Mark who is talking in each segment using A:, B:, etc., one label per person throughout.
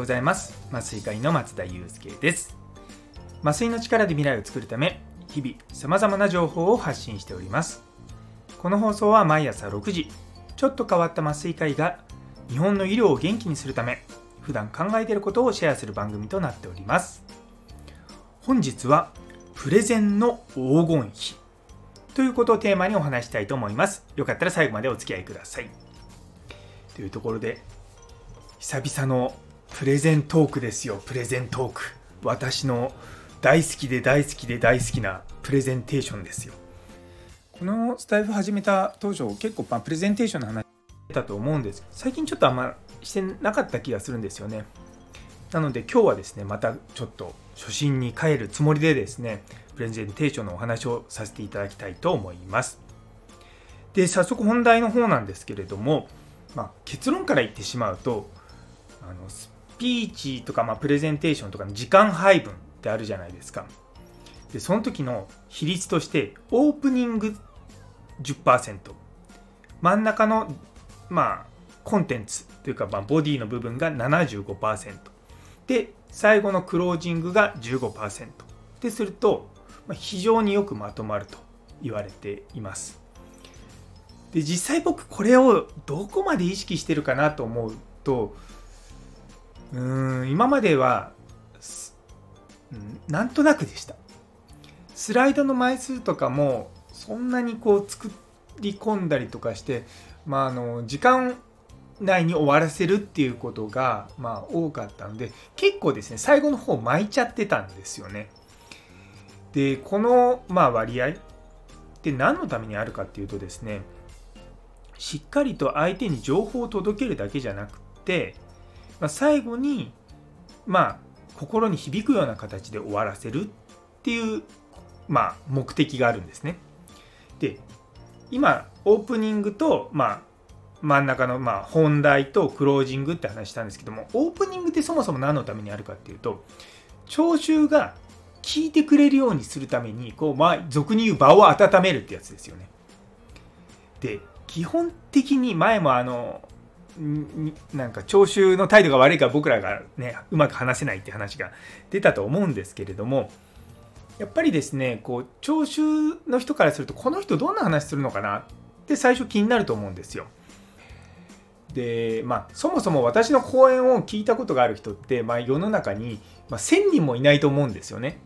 A: ございます。麻酔科医の松田祐介です。麻酔の力で未来を作るため日々様々な情報を発信しております。この放送は毎朝6時ちょっと変わった麻酔科医が日本の医療を元気にするため普段考えていることをシェアする番組となっております。本日はプレゼンの黄金比ということをテーマにお話したいと思います。よかったら最後までお付き合いください。というところで久々のプレゼントークですよ。プレゼントーク。私の大好きで大好きで大好きなプレゼンテーションですよ。このスタイフ始めた当初結構まプレゼンテーションの話たと思うんです。最近ちょっとあんましてなかった気がするんですよね。なので今日はですねまたちょっと初心に帰るつもりでですねプレゼンテーションのお話をさせていただきたいと思います。で早速本題の方なんですけれども、まあ、結論から言ってしまうとあのピーチとか、まあ、プレゼンテーションとかの時間配分ってあるじゃないですか。でその時の比率としてオープニング10%真ん中のまあコンテンツというか、まあ、ボディの部分が75%で最後のクロージングが15%ですると、まあ、非常によくまとまると言われています。で実際僕これをどこまで意識してるかなと思うとうん今まではなんとなくでしたスライドの枚数とかもそんなにこう作り込んだりとかしてまあ、あの時間内に終わらせるっていうことが、まあ、多かったので結構ですね最後の方巻いちゃってたんですよね。でこの、まあ、割合って何のためにあるかっていうとですねしっかりと相手に情報を届けるだけじゃなくって、まあ、最後にまあ心に響くような形で終わらせるっていう、まあ、目的があるんですね。で今オープニングと、まあ、真ん中の、まあ、本題とクロージングって話したんですけどもオープニングってそもそも何のためにあるかっていうと聴衆が聞いてくれるようにするためにこう、まあ、俗に言う場を温めるってやつですよね。で基本的に前もあのなんか聴衆の態度が悪いから僕らがねうまく話せないって話が出たと思うんですけれどもやっぱりですねこう聴衆の人からするとこの人どんな話するのかなって最初気になると思うんですよ。でまあそもそも私の講演を聞いたことがある人って、まあ、世の中に、まあ、1000人もいないと思うんですよね。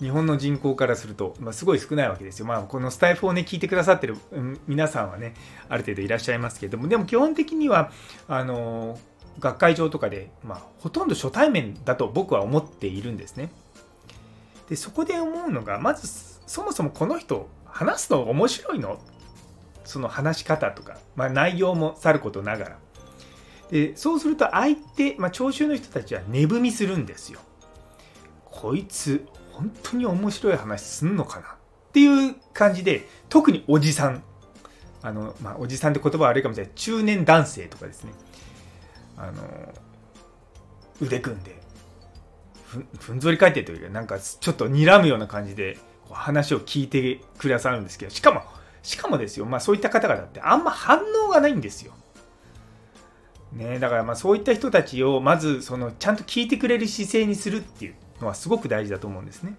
A: 日本の人口からすると、まあ、すごい少ないわけですよ。まあ、このスタイフをね、聞いてくださってる皆さんはね、ある程度いらっしゃいますけれども、でも基本的には、あの、学会場とかで、まあ、ほとんど初対面だと僕は思っているんですね。でそこで思うのがまずそもそもこの人話すの面白いの？その話し方とか、まあ、内容もさることながらでそうすると相手、まあ、聴衆の人たちは値踏みするんですよこいつ本当に面白い話すんのかなっていう感じで特におじさん。あの、まあ、おじさんって言葉悪いかもしれない。中年男性とかですね。あの腕組んでふんぞり返ってというかなんかちょっと睨むような感じで話を聞いてくださるんですけどしかもしかもですよ、まあ、そういった方々ってあんま反応がないんですよ。ね、だからまあそういった人たちをまずそのちゃんと聞いてくれる姿勢にするっていう。のはすごく大事だと思うんですね。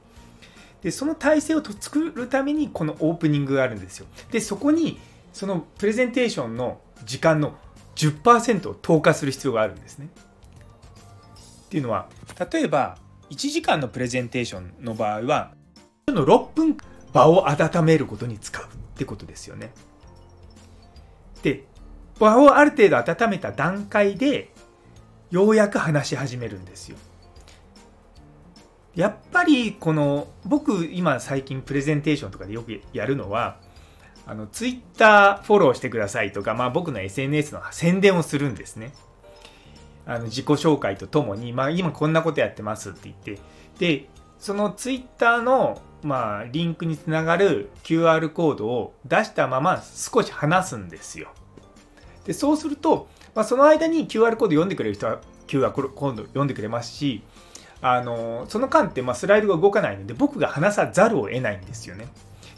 A: でその体制を作るためにこのオープニングがあるんですよ。でそこにそのプレゼンテーションの時間の10%を投下する必要があるんですね。っていうのは例えば1時間のプレゼンテーションの場合はの6分場を温めることに使うってことですよね。で場をある程度温めた段階でようやく話し始めるんですよ。やっぱりこの僕今最近プレゼンテーションとかでよくやるのはあのツイッターフォローしてくださいとか、まあ、僕の SNS の宣伝をするんですね。あの自己紹介とともに、まあ、今こんなことやってますって言ってでそのツイッターの、まあ、リンクにつながる QR コードを出したまま少し話すんですよ。でそうすると、まあ、その間に QR コード読んでくれる人は QR コード読んでくれますしあのその間ってまスライドが動かないので僕が話さざるを得ないんですよね。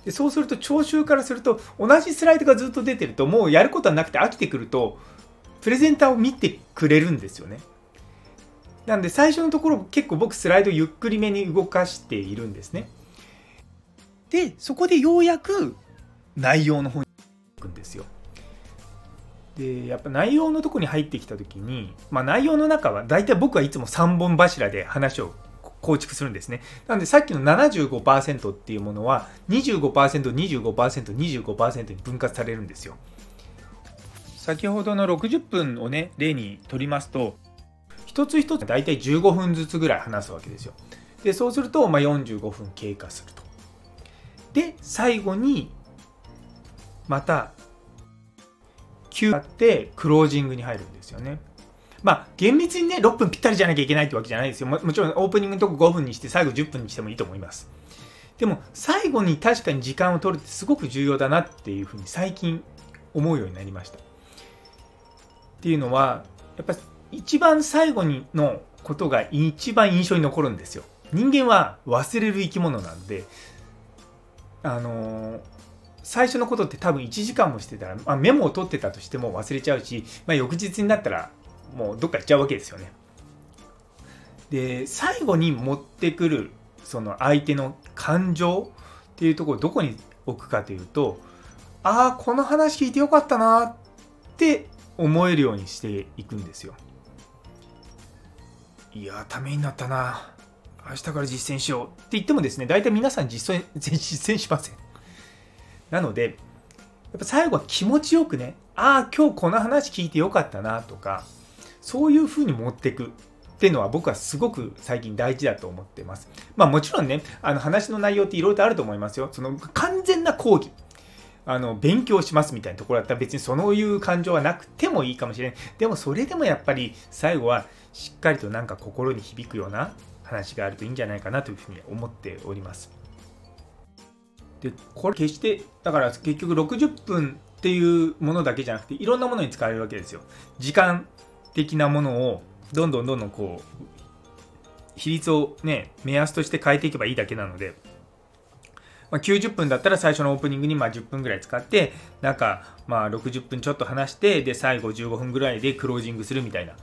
A: でそうすると聴衆からすると同じスライドがずっと出てるともうやることはなくて飽きてくるとプレゼンターを見てくれるんですよね。なんで最初のところ結構僕スライドゆっくりめに動かしているんですね。でそこでようやく内容の方に。でやっぱ内容のとこに入ってきた時に、まあ、内容の中は大体僕はいつも3本柱で話を構築するんですね。なのでさっきの75%っていうものは25%、25%、25%に分割されるんですよ。先ほどの60分をね例にとりますと一つ一つ大体15分ずつぐらい話すわけですよ。でそうすると、まあ、45分経過すると。で最後にまた9あってクロージングに入るんですよね。まあ厳密にね6分ぴったりじゃなきゃいけないってわけじゃないですよも。もちろんオープニングのとこ5分にして最後10分にしてもいいと思います。でも最後に確かに時間を取るってすごく重要だなっていうふうに最近思うようになりました。っていうのはやっぱ一番最後にのことが一番印象に残るんですよ。人間は忘れる生き物なんであのー最初のことって多分1時間もしてたら、まあ、メモを取ってたとしても忘れちゃうし、まあ、翌日になったらもうどっか行っちゃうわけですよね。で最後に持ってくるその相手の感情っていうところをどこに置くかというとああこの話聞いてよかったなって思えるようにしていくんですよ。いやためになったな明日から実践しようって言ってもですね大体皆さん実践実践しません。なので、やっぱ最後は気持ちよくね、ああ、今日この話聞いてよかったなとか、そういう風に持っていくっていうのは僕はすごく最近大事だと思ってます。まあもちろんね、あの話の内容っていろいろとあると思いますよ。その完全な講義。あの勉強しますみたいなところだったら別にそういう感情はなくてもいいかもしれない。でもそれでもやっぱり最後はしっかりとなんか心に響くような話があるといいんじゃないかなというふうに思っております。でこれ決してだから結局60分っていうものだけじゃなくていろんなものに使われるわけですよ。時間的なものをどんどんどんどんこう比率をね目安として変えていけばいいだけなので、まあ、90分だったら最初のオープニングにま10分ぐらい使ってなんかまあ60分ちょっと話してで最後15分ぐらいでクロージングするみたいな。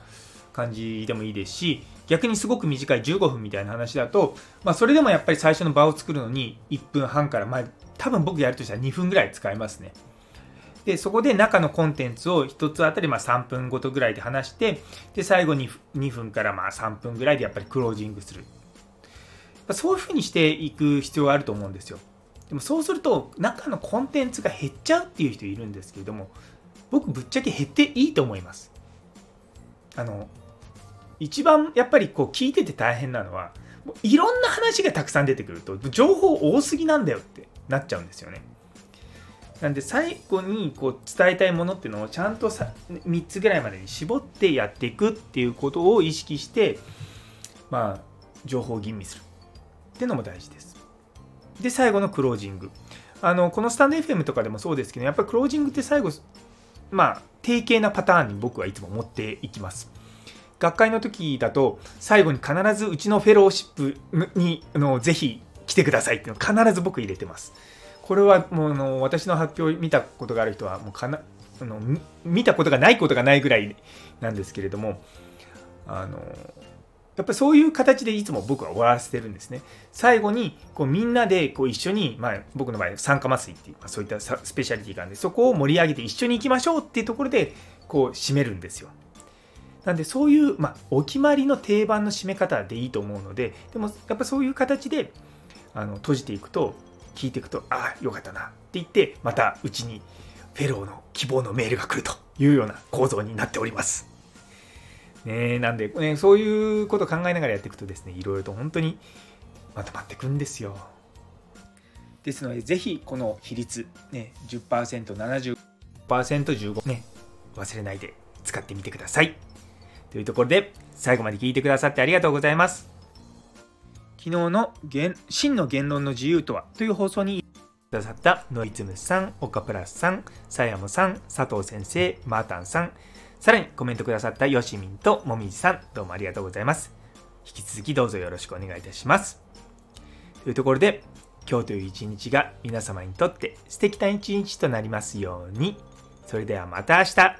A: 感じでもいいですし逆にすごく短い15分みたいな話だと、まあ、それでもやっぱり最初の場を作るのに1分半から、まあ、多分僕やるとしたら2分ぐらい使いますね。でそこで中のコンテンツを1つあたりま3分ごとぐらいで話してで最後に2分からまあ3分ぐらいでやっぱりクロージングする。そういうふうにしていく必要があると思うんですよ。でもそうすると中のコンテンツが減っちゃうっていう人いるんですけれども僕ぶっちゃけ減っていいと思います。あの一番やっぱりこう聞いてて大変なのはいろんな話がたくさん出てくると情報多すぎなんだよってなっちゃうんですよね。なんで最後にこう伝えたいものっていうのをちゃんとさ3つぐらいまでに絞ってやっていくっていうことを意識してまあ情報を吟味するっていうのも大事です。で最後のクロージング。あのこのスタンド FM とかでもそうですけどやっぱりクロージングって最後まあ定型なパターンに僕はいつも持っていきます。学会の時だと最後に必ずうちのフェローシップにのぜひ来てくださいっていうのを必ず僕入れてます。これはもうの私の発表見たことがある人はもうかなあの見たことがないことがないぐらいなんですけれどもあのやっぱりそういう形でいつも僕は終わらせてるんですね。最後にこうみんなでこう一緒に、まあ、僕の場合酸化麻酔っていう、まあ、そういったスペシャリティがあるんでそこを盛り上げて一緒に行きましょうっていうところでこう締めるんですよ。なんでそういう、まあ、お決まりの定番の締め方でいいと思うのででもやっぱそういう形であの閉じていくと聞いていくとああよかったなって言ってまたうちにフェローの希望のメールが来るというような構造になっております。ね、なんで、ね、そういうことを考えながらやっていくとですねいろいろと本当にまとまっていくんですよ。ですのでぜひこの比率、ね、10%、70%、15%ね忘れないで使ってみてください。というところで、最後まで聞いてくださってありがとうございます。昨日の真の言論の自由とはという放送にくださったノイズムさん、オカプラスさん、サヤモさん、佐藤先生、マータンさん、さらにコメントくださったヨシミンともみじさん、どうもありがとうございます。引き続きどうぞよろしくお願いいたします。というところで、今日という一日が皆様にとって素敵な一日となりますように。それではまた明日。